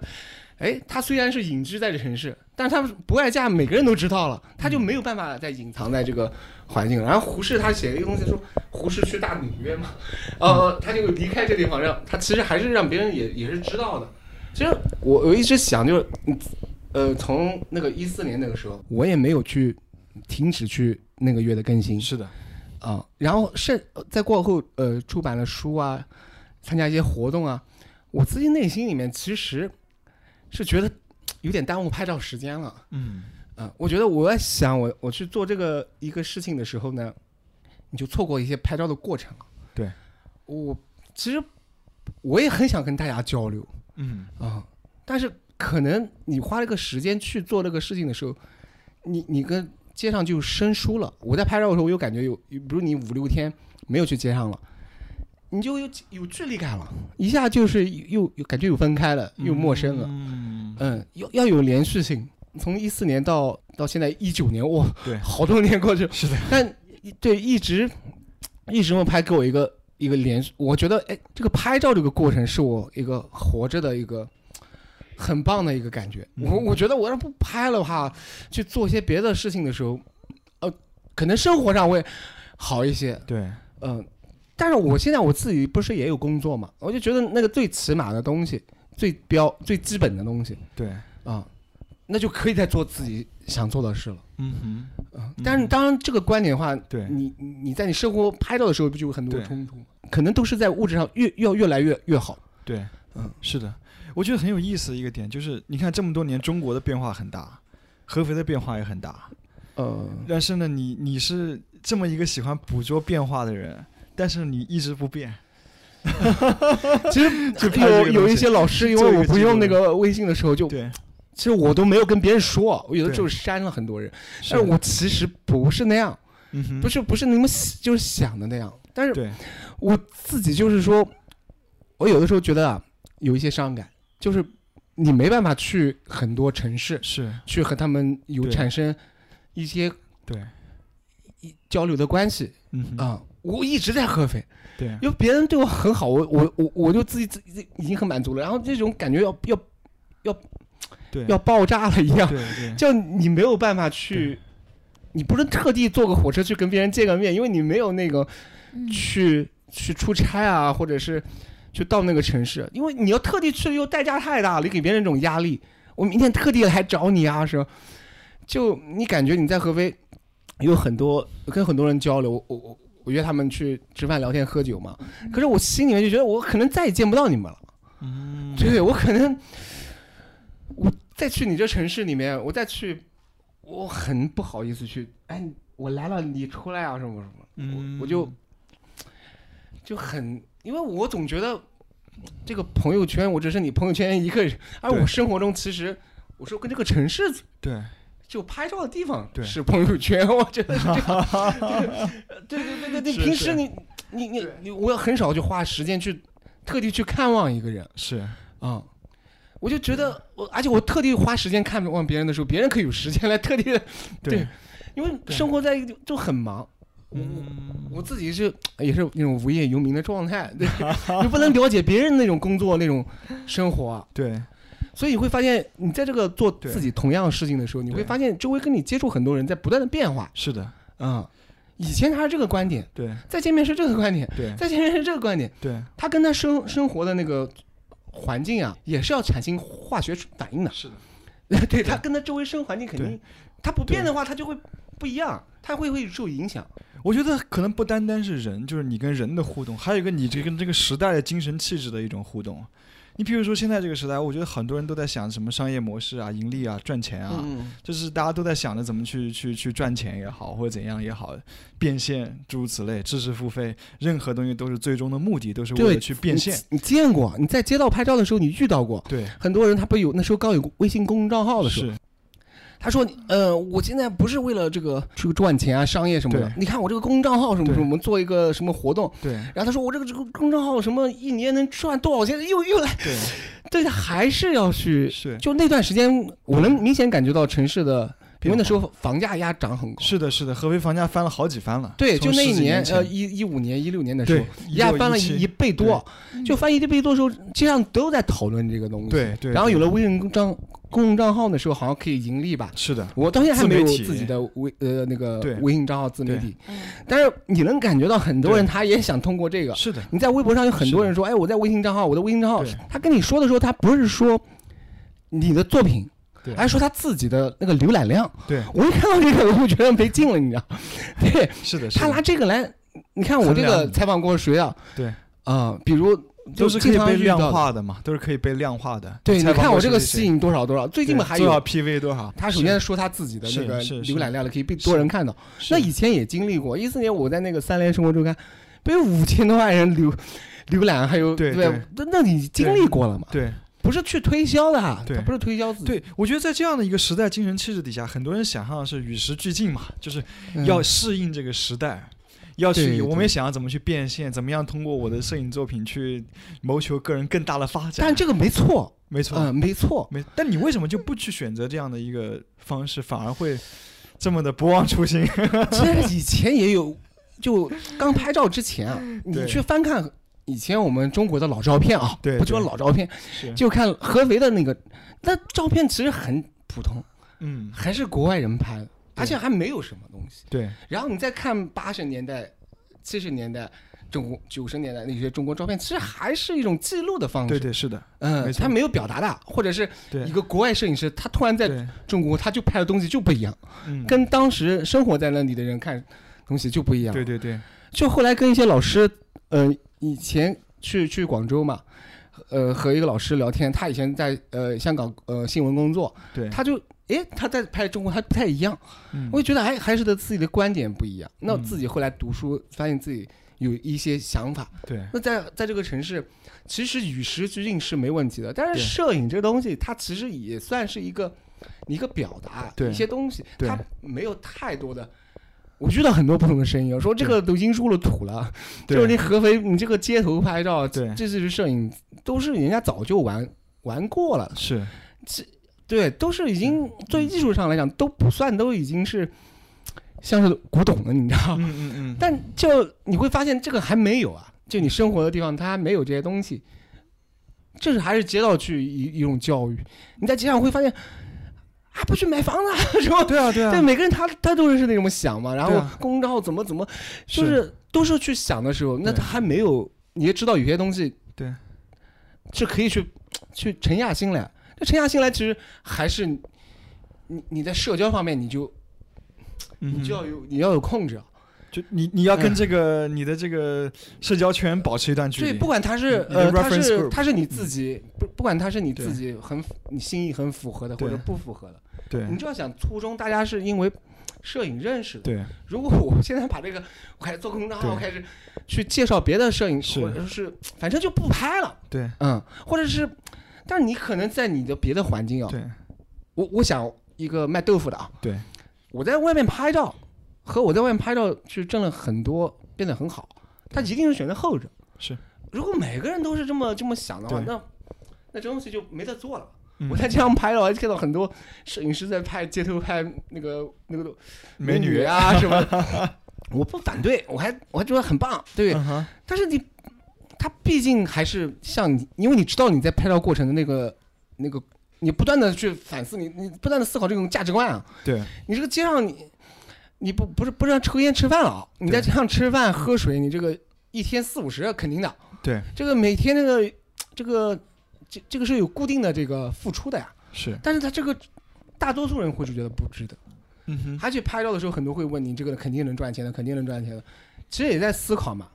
哎，他虽然是隐居在这城市，但是他不爱嫁每个人都知道了，他就没有办法再隐藏在这个环境了。然后胡适他写了一个东西说，胡适去大纽约嘛，呃，他就离开这地方，让他其实还是让别人也也是知道的。其实我我一直想就是，嗯呃，从那个一四年那个时候，我也没有去停止去那个月的更新是的，啊，然后是在过后呃出版了书啊，参加一些活动啊，我自己内心里面其实是觉得有点耽误拍照时间了。嗯啊，我觉得我在想我我去做这个一个事情的时候呢，你就错过一些拍照的过程了。对，我其实我也很想跟大家交流嗯啊，但是可能你花了个时间去做这个事情的时候，你你跟街上就生疏了。我在拍照的时候，我有感觉有，比如你五六天没有去街上了。你就有有距离感了，一下就是又又感觉又分开了，又陌生了。嗯，嗯，要要有连续性。从一四年到到现在一九年，哇，对。好多年过去，是的，但对一直一直我拍给我一个一个连续，我觉得哎，这个拍照这个过程是我一个活着的一个很棒的一个感觉。我我觉得我要不拍了的话，去做一些别的事情的时候，呃，可能生活上会好一些，对，嗯、但是我现在我自己不是也有工作嘛，我就觉得那个最起码的东西，最标最基本的东西。对，啊，那就可以再做自己想做的事了。嗯哼，啊，但是当然这个观点的话，对你你在你生活拍照的时候，不就有很多冲突吗？可能都是在物质上越要越来越越好。对，嗯，是的。我觉得很有意思的一个点就是，你看这么多年，中国的变化很大，合肥的变化也很大，呃，但是呢，你你是这么一个喜欢捕捉变化的人，但是你一直不变。其实 就怕这有个东西有一些老师，因为我不用那个微信的时候就，对，其实我都没有跟别人说，我有的对。时候删了很多人，但是我其实不是那样，嗯，不是不是你们就是想的那样，但是对，我自己就是说，我有的时候觉得啊，有一些伤感，就是你没办法去很多城市是，去和他们有产生一些对，一交流的关系嗯我一直在合肥，对，因为别人对我很好，我我我我就自己自己已经很满足了，然后这种感觉要要对，要爆炸了一样，对对。就你没有办法去，你不能特地坐个火车去跟别人见个面，因为你没有那个嗯。去去出差啊，或者是去到那个城市，因为你要特地去，又代价太大了，你给别人这种压力。我明天特地来找你啊，是吧？就你感觉你在合肥有很多跟很多人交流，我我我约他们去吃饭、聊天、喝酒嘛。可是我心里面就觉得我可能再也见不到你们了。嗯，对我可能我再去你这城市里面，我再去，我很不好意思去。哎，我来了，你出来啊，什么什么，嗯我我就就很，因为我总觉得这个朋友圈，我只是你朋友圈一个人，而对我生活中其实我说跟这个城市对，就拍照的地方对。是朋友圈，我觉得是这样。对对对对对，平时你你你你，我很少去花时间去特地去看望一个人。是，啊、我就觉得我，而且我特地花时间看望别人的时候，别人可以有时间来特地的，对。因为生活在一个地就很忙。我嗯，我自己是也是那种无业游民的状态，对，你不能了解别人那种工作那种生活。啊，对，所以你会发现，你在这个做自己同样事情的时候，你会发现周围跟你接触很多人在不断的变化，是的，嗯、以前他是这个观点，对。再见面是这个观点，对。再见面是这个观点，对，他跟他生生活的那个环境啊，也是要产生化学反应的。是的，对他跟他周围生活环境肯定，他不变的话，他就会不一样，他会会受影响。我觉得可能不单单是人，就是你跟人的互动，还有一个你这跟这个时代的精神气质的一种互动。你比如说现在这个时代，我觉得很多人都在想什么商业模式啊、盈利啊、赚钱啊，嗯，就是大家都在想着怎么去去去赚钱也好，或者怎样也好，变现诸如此类，知识付费，任何东西都是最终的目的，都是为，了去变现。你。你见过？你在街道拍照的时候，你遇到过对，很多人，他不有那时候刚有微信公众账号的时候，是，他说，呃，我现在不是为了这个这个赚钱啊、商业什么的。你看我这个公众账号什么什么，我们做一个什么活动，对。然后他说我这个这个公众号什么一年能赚多少钱，又又来，对，对他还是要去是。就那段时间，我能明显感觉到城市的，因为那时候房价压涨很高。是的，是的，合肥房价翻了好几番了。对，就那一年，呃，一一五年、一六年的时候对，，压翻了16一倍多，就翻一倍多的时候，街上都在讨论这个东西。对对对然后有了微信公账公众账号的时候，好像可以盈利吧？是的，我到现在还没有自己的微呃那个微信账号自媒体，嗯。但是你能感觉到很多人他也想通过这个。是的，你在微博上有很多人说，哎，我在微信账号，我的微信账号，他跟你说的时候，他不是说你的作品，对还是说他自己的那个浏览量。对，我一看到这个，我就觉得没劲了，你知道？对是的，是他拿这个来，你看我这个采访过谁啊？对啊，比如都是可以经常被量。化的嘛，都是可以被量化的。对，你看我这个吸引多少多少，最近对嘛还多少有。PV 多少？他首先说他自己的那个浏览量了，可以被多人看到。那以前也经历过，一四年我在那个三联生活周刊，被五千多万人浏浏览，还有对对，那那你经历过了嘛？对不是去推销的哈，对他不是推销自己，对，我觉得在这样的一个时代精神气质底下，很多人想象的是与时俱进嘛，就是嗯要适应这个时代。要去，我们也想要怎么去变现，怎么样通过我的摄影作品去谋求个人更大的发展。但这个没错，没错，嗯，没错，没。但你为什么就不去选择这样的一个方式，反而会这么的不忘初心？其实以前也有，就刚拍照之前啊，你去翻看以前我们中国的老照片啊，对不说对老照片，就看合肥的那个，那照片其实很普通，嗯，还是国外人拍的，而且还没有什么东西。对，然后你再看八十年代、七十年代。中国九十年代那些中国照片，其实还是一种记录的方式。对对是的，嗯他没有表达的，或者是一个国外摄影师，他突然在，中国，他就拍的东西就不一样，嗯，跟当时生活在那里的人看东西就不一样。对对对，就后来跟一些老师，呃，以前去去广州嘛，呃和一个老师聊天，他以前在呃香港呃新闻工作，对，他就诶他在拍中国他不太一样，嗯我就觉得还还是的自己的观点不一样。那嗯自己后来读书，发现自己有一些想法。对那在在这个城市，其实与时俱进是没问题的。但是摄影这个东西，它其实也算是一个一个表达对一些东西，对它没有太多的。我遇到很多不同的声音，说这个都已经入了土了，就是你合肥，你这个街头拍照，对这是摄影，都是人家早就玩玩过了。是这对，都是已经对艺术上来讲都不算，都已经是像是古董了，你知道？嗯嗯嗯，但就你会发现这个还没有啊，就你生活的地方它还没有这些东西，这是还是街道去一一种教育。你在街上会发现，还不去买房子啊，是吧？对啊对啊对，每个人他他都是那种想嘛，然后公众号怎么怎么，就是都是去想的时候，那他还没有，你也知道有些东西对是可以去去沉下心来。那沉下心来，其实还是你你你在社交方面，你就嗯你就要有你要有控制啊。就你你要跟嗯这个你的这个社交圈保持一段距离。对，不管他是呃，他是他是你自己，不不管他是你自己很你心意很符合的，或者不符合的，对。你就要想初衷，大家是因为摄影认识的。对。如果我现在把这个我开始做公众号，我开始去介绍别的摄影，师或者是反正就不拍了，对。嗯，或者是，但是你可能在你的别的环境啊，对。我我想一个卖豆腐的啊，对，我在外面拍照和我在外面拍照是挣了很多，变得很好，他一定是选择后者。是，如果每个人都是这么这么想的话，那那这东西就没得做了。嗯我在街上拍了，我还看到很多摄影师在拍街头拍那个那个美女啊什么的，我不反对，我还我还觉得很棒，对。嗯但是你，他毕竟还是像你，因为你知道你在拍照过程的那个那个，你不断的去反思你，你不断的思考这种价值观啊。对你这个街上你，你不不是不是让抽烟吃饭了啊？你在这上吃饭喝水，你这个一天四五十肯定的。对这个每天这个这个这这个是有固定的这个付出的呀。是但是他这个大多数人会是觉得不值得。嗯哼他去拍照的时候，很多会问你这个肯定能赚钱的，肯定能赚钱的。其实也在思考嘛，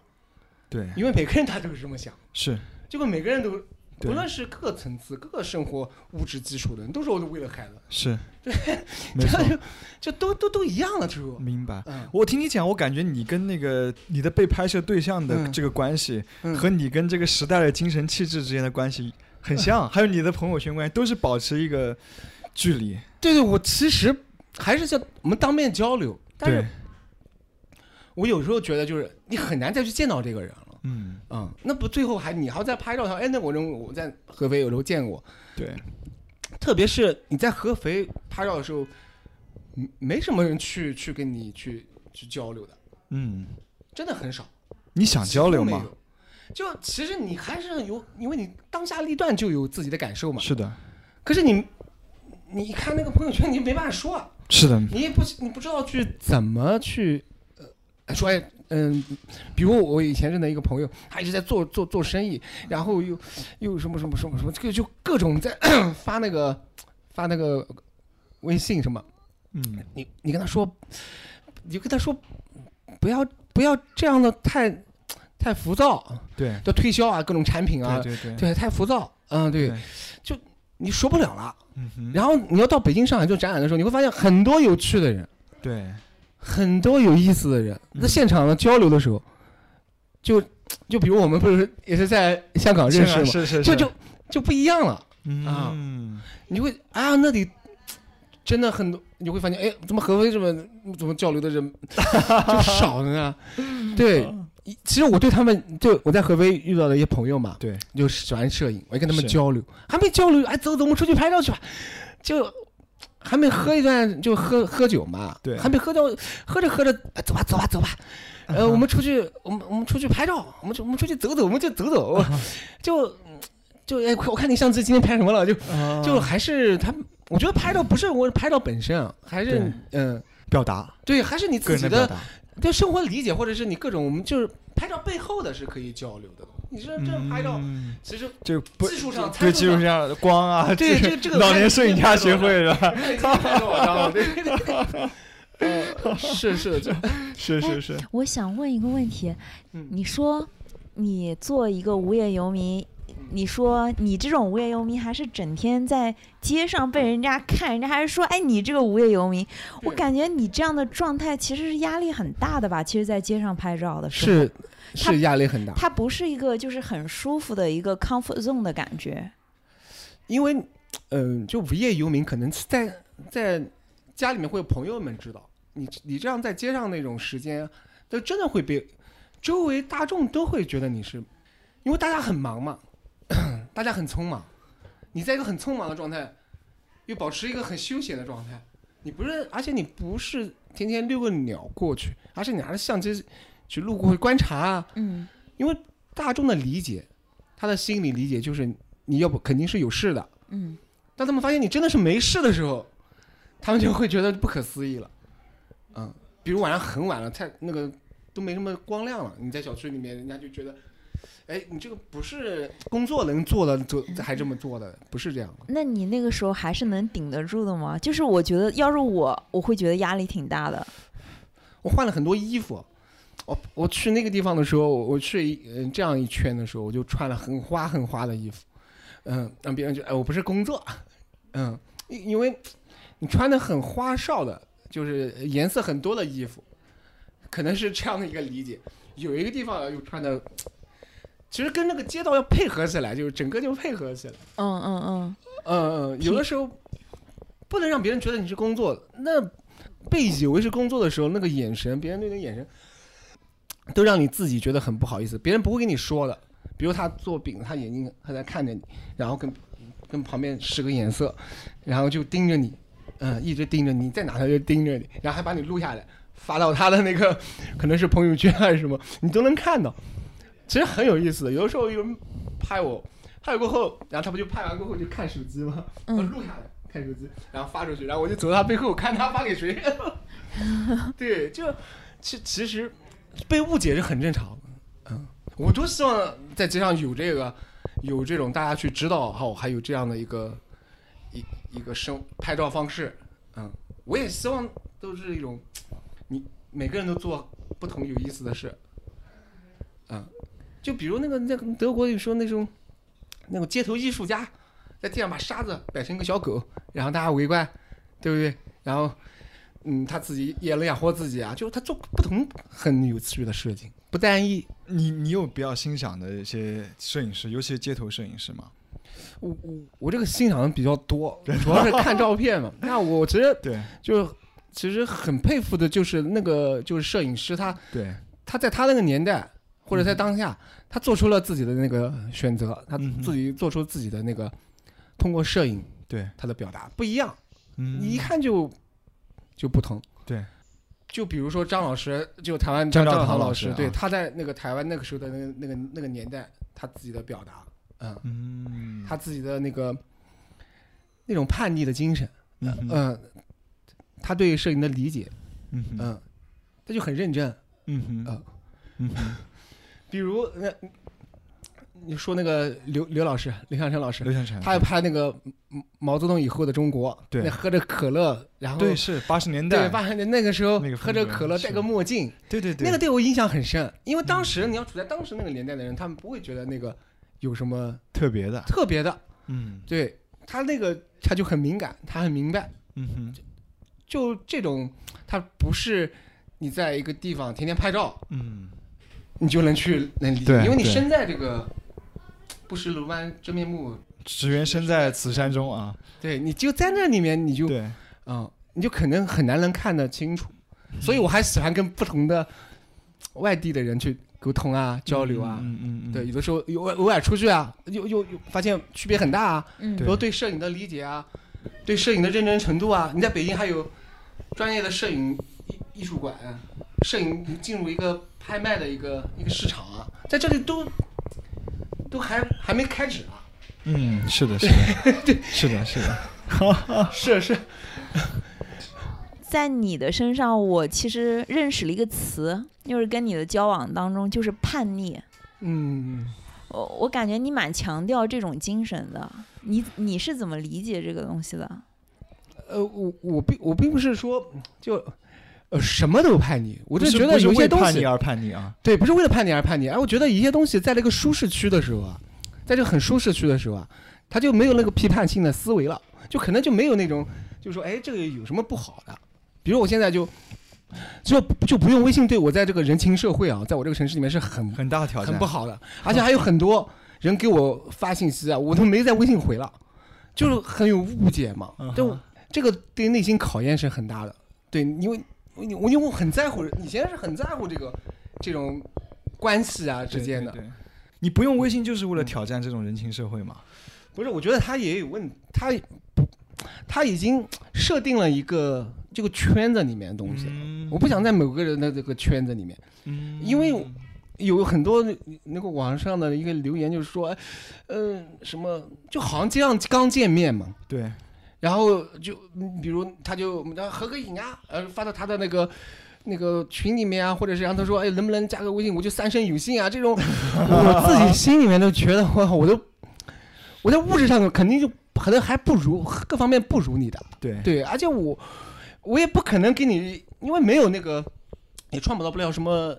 对因为每个人他都是这么想，是结果每个人都对不论是各个层次、各个生活物质基础的人，都是为了孩子，是 没错这就就都都都一样了，就是，明白。嗯我听你讲，我感觉你跟那个你的被拍摄对象的嗯这个关系，嗯和你跟这个时代的精神气质之间的关系很像，还有你的朋友圈关系，都是保持一个距离。对对，我其实还是在我们当面交流，但对是，我有时候觉得就是你很难再去见到这个人了。嗯，嗯，那不最后还你还要再拍照他，哎，那我认为我在合肥有时候见过，对，特别是你在合肥拍照的时候，嗯没什么人去去跟你去去交流的，嗯，真的很少。你想交流吗？就其实你还是有，因为你当下立断就有自己的感受嘛。是的，可是你，你看那个朋友圈，你没办法说啊，是的，你也不你不知道去怎么去，呃，说哎。嗯，比如我以前认的一个朋友，他一直在做做做生意，然后又又什么什么什么什么，这个就各种在 发那个发那个微信什么，嗯，你你跟他说，你就跟他说，不要不要这样的太太浮躁，对，要推销啊，各种产品啊，对对对，对，太浮躁，嗯，对，就你说不了了。然后你要到北京、上海做展览的时候，你会发现很多有趣的人，对，很多有意思的人，嗯。在现场的交流的时候，就就比如我们不是也是在香港认识嘛，是是，就是。就就不一样了。啊。嗯，你会啊，那里真的很多，你会发现，哎，怎么合肥这么怎么交流的人 就少了呢？对，其实我对他们，就我在合肥遇到的一些朋友嘛，对，就喜欢摄影，我也跟他们交流，还没交流，哎，走走，我们出去拍照去吧，就还没喝一段就喝喝酒嘛，对。还没喝到，喝着喝着，哎走吧走吧走吧，呃，我们出去，我们我们出去拍照，我们就我们出去走走，我们就走走，就就哎，我看你上次今天拍什么了，就啊。就还是他，我觉得拍照不是我拍照本身啊，还是对。嗯，表达。对，还是你自己的对生活理解，或者是你各种我们就是拍照背后的是可以交流的。你这这拍照嗯其实就不技术上对技术上的光啊，对这这这个老年摄影家协会是吧？太太夸张了，对对对。呃，是是这，是是是，我想问一个问题，嗯你说你做一个无业游民，你说你这种无业游民，还是整天在街上被人家看，人家还是说，哎，你这个无业游民，我感觉你这样的状态其实是压力很大的吧？其实，在街上拍照的时候，是是压力很大，它不是一个就是很舒服的一个 comfort zone 的感觉。因为嗯、就无业游民可能在在家里面会有朋友们知道。你你这样在街上那种时间，就真的会被周围大众都会觉得你是，因为大家很忙嘛，大家很匆忙，你在一个很匆忙的状态，又保持一个很休闲的状态，你不是，而且你不是天天遛个鸟过去，而是你拿着相机去路过去观察啊，嗯因为大众的理解，他的心理理解就是你要不肯定是有事的，嗯当他们发现你真的是没事的时候，他们就会觉得不可思议了。嗯，比如晚上很晚了，太那个都没什么光亮了，你在小区里面，人家就觉得，哎，你这个不是工作能做的，做还这么做的，不是这样的。那你那个时候还是能顶得住的吗？就是我觉得，要是我，我会觉得压力挺大的。我换了很多衣服。我我去那个地方的时候，我去嗯、这样一圈的时候，我就穿了很花很花的衣服，嗯，让别人觉得哎我不是工作，嗯，因因为你穿的很花哨的，就是颜色很多的衣服，可能是这样的一个理解。有一个地方又穿的，其实跟那个街道要配合起来，就是整个就配合起来。嗯嗯嗯，嗯嗯，有的时候不能让别人觉得你是工作的，那被以为是工作的时候，那个眼神，别人那个眼神，都让你自己觉得很不好意思。别人不会跟你说的，比如他做饼，他眼睛还在看着你，然后跟跟旁边使个眼色，然后就盯着你，嗯，一直盯着你，在哪他就盯着你，然后还把你录下来，发到他的那个可能是朋友圈还是什么，你都能看到。其实很有意思的，有的时候有人拍我，拍了过后，然后他不就拍完过后就看手机吗？嗯我录下来看手机，然后发出去，然后我就走到他背后看他发给谁。对，就其其实被误解是很正常的，嗯，我多希望在街上有这个有这种大家去知道，好，还有这样的一个一一个生拍照方式，嗯，我也希望都是一种你每个人都做不同有意思的事，嗯，就比如那个那个德国有时候那种那种街头艺术家，在地上把沙子摆成一个小狗，然后大家围观，对不对？然后，嗯，他自己也能养活自己啊，就是他做不同很有趣的事情，不单一。你你有比较欣赏的一些摄影师，尤其是街头摄影师吗？我我我这个欣赏的比较多，主要是看照片嘛。那我其实对就其实很佩服的就是那个就是摄影师他对，他在他那个年代或者在当下，他做出了自己的那个选择，他自己做出自己的那个通过摄影对，他的表达不一样，嗯，你一看就就不同。对，就比如说张老师，就台湾张张兆堂老师对啊。他在那个台湾那个时候的那个那个那个年代，他自己的表达，嗯，嗯，他自己的那个那种叛逆的精神，嗯他对摄影的理解，嗯嗯，他就很认真。嗯。嗯哼，比如那，你说那个刘刘老师，刘向成老师，刘向成，他要拍那个嗯毛泽东以后的中国，对。那喝着可乐，然后对是八十年代对，八十年那个时候喝着可乐戴个墨镜，对对对，那个对我印象很深，因为当时你要处在当时那个年代的人，他们不会觉得那个有什么特别的，特别的，嗯。对他那个他就很敏感，他很明白，嗯哼。就这种他不是你在一个地方天天拍照，嗯你就能去能理解，因为你身在这个不识庐山真面目，只缘身在此山中啊，对，你就在那里面，你就对，嗯，你就可能很难能看得清楚，所以我还喜欢跟不同的外地的人去沟通啊、交流啊。嗯嗯嗯，对，有的时候有偶尔出去啊，又又又发现区别很大啊，嗯。对。比如对摄影的理解啊，对摄影的认真程度啊。你在北京还有专业的摄影艺艺术馆、摄影进入一个拍卖的一个一个市场啊，在这里都都还还没开始啊。嗯，是的，是的，是的，是的，是是，在你的身上，我其实认识了一个词，就是跟你的交往当中，就是叛逆。嗯，我我感觉你蛮强调这种精神的，你你是怎么理解这个东西的？呃，我我并我并不是说就呃什么都叛逆，我就觉得有些东西叛逆而叛逆啊，对，不是为了叛逆而叛逆，哎，我觉得一些东西在那个舒适区的时候啊，在这个很舒适区的时候啊，他就没有那个批判性的思维了，就可能就没有那种，就说哎，这个有什么不好的？比如我现在就就就不用微信，对我在这个人情社会啊，在我这个城市里面是很很大的挑战，很不好的，而且还有很多人给我发信息啊，我都没在微信回了，就是很有误解嘛。嗯这个对内心考验是很大的，对，因为我因为我很在乎，以前是很在乎这个这种关系啊之间的。对对对你不用微信就是为了嗯挑战这种人情社会嘛？不是，我觉得他也有问，他不，他已经设定了一个这个圈子里面的东西。嗯我不想在某个人的这个圈子里面，嗯因为有很多那那个网上的一个留言，就是说，呃，什么就好像这样刚见面嘛，对然后就嗯比如他就我们要合个影啊，呃，发到他的那个。那个群里面啊，或者是让他说，哎，能不能加个微信？我就三生有幸啊！这种，我自己心里面都觉得，我我都我在物质上肯定就可能还不如各方面不如你的，对对，而且我我也不可能给你，因为没有那个，也创造不了什么，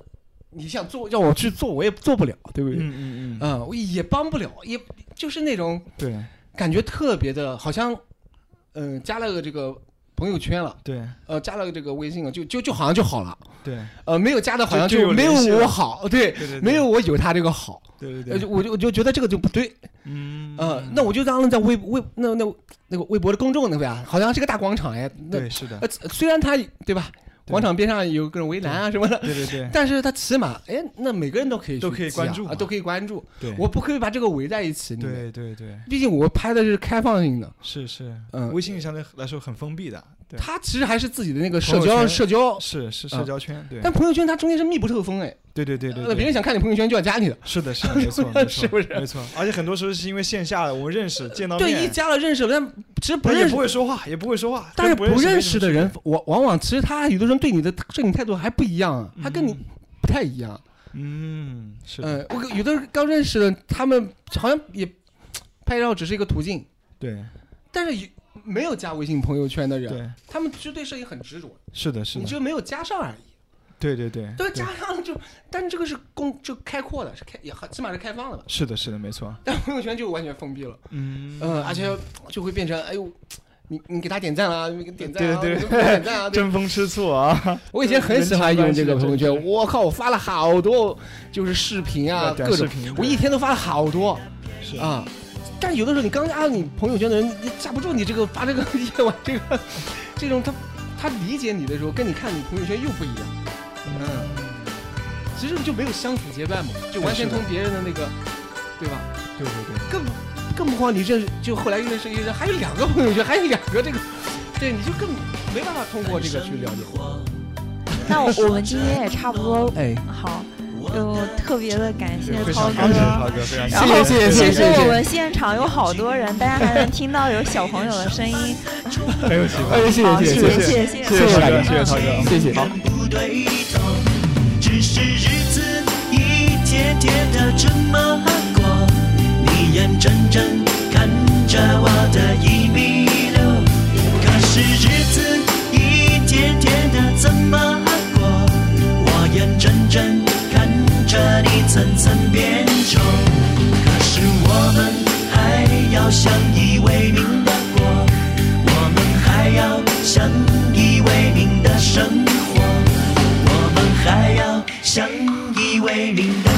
你想做让我去做，我也做不了，对不对？嗯嗯嗯，嗯，我也帮不了，也就是那种对感觉特别的，好像，嗯、加了个这个朋友圈了，对。呃，加了个这个微信了，就就就好像就好了，对。呃，没有加的好像就没有我好，对，对对，没有我有他这个好，对对对，我就我就觉得这个就不对，嗯。呃，那我就让人在微微那那那个微博的公众那边啊，好像是个大广场哎，那对是的，呃虽然他对吧，对广场边上有各种围栏啊什么的，对对对。但是他起码哎，那每个人都可以都可以关注啊，都可以关注，对，我不可以把这个围在一起，对对对。毕竟我拍的是开放性的，是是，嗯微信相对来说很封闭的，对，它其实还是自己的那个社交社交，是是社嗯交圈，对。但朋友圈它中间是密不透风哎，对对对对呃别。人想看你朋友圈就要加你的，是的，是的，没错，没错，是不是没错，而且很多时候是因为线下的我们认识，见到对，一，加了认识了，但其实不认识不会说话，也不会说话，但是不认识的人区，往往往其实他有的人对你的摄影态度还不一样啊，他跟你嗯不太一样。嗯，是的，嗯，我有的刚认识的，他们好像也拍照只是一个途径，对但是有没有加微信朋友圈的人，对，他们其实对摄影很执着，是的，是的，你就没有加上而已。对对对，都，加上就，但是这个是公就开阔的，是开也起码是开放的吧。是的，是的，没错，但朋友圈就完全封闭了，嗯。嗯，而且就会变成，哎呦，你你给他点赞了，你给点赞啊，对对。我给他点赞啊，对。争风吃醋啊，我以前很喜欢用这个朋友圈，我靠，我发了好多，就是视频啊，短各种视频，我一天都发了好多。是。啊。但有的时候你刚加入你朋友圈的人，你架不住你这个发这个夜晚这个这种他他理解你的时候，跟你看你朋友圈又不一样。嗯，其实就没有相处结伴嘛，就完全从别人的那个，对吧？对对对，更更不光你认识，就后来认识一个人，还有两个朋友圈，还有两个这个，对，你就更没办法通过这个去了解。那我我们今天也差不多哎，好，就特别的感谢非涛哥。谢谢谢谢其实谢谢我们现场有好多人，大家还能听到有小朋友的声音。很有喜欢，哎，谢好，谢谢谢谢谢谢谢谢大家谢谢涛哥，谢谢。好。不对头，只是日子一天天的这么过，你眼睁睁看着我的一米六，可是日子一天天的怎么过，我眼睁睁看着你层层变重，可是我们还要相依为命的过。我们还要相依为命的生活，我们还要相依为命的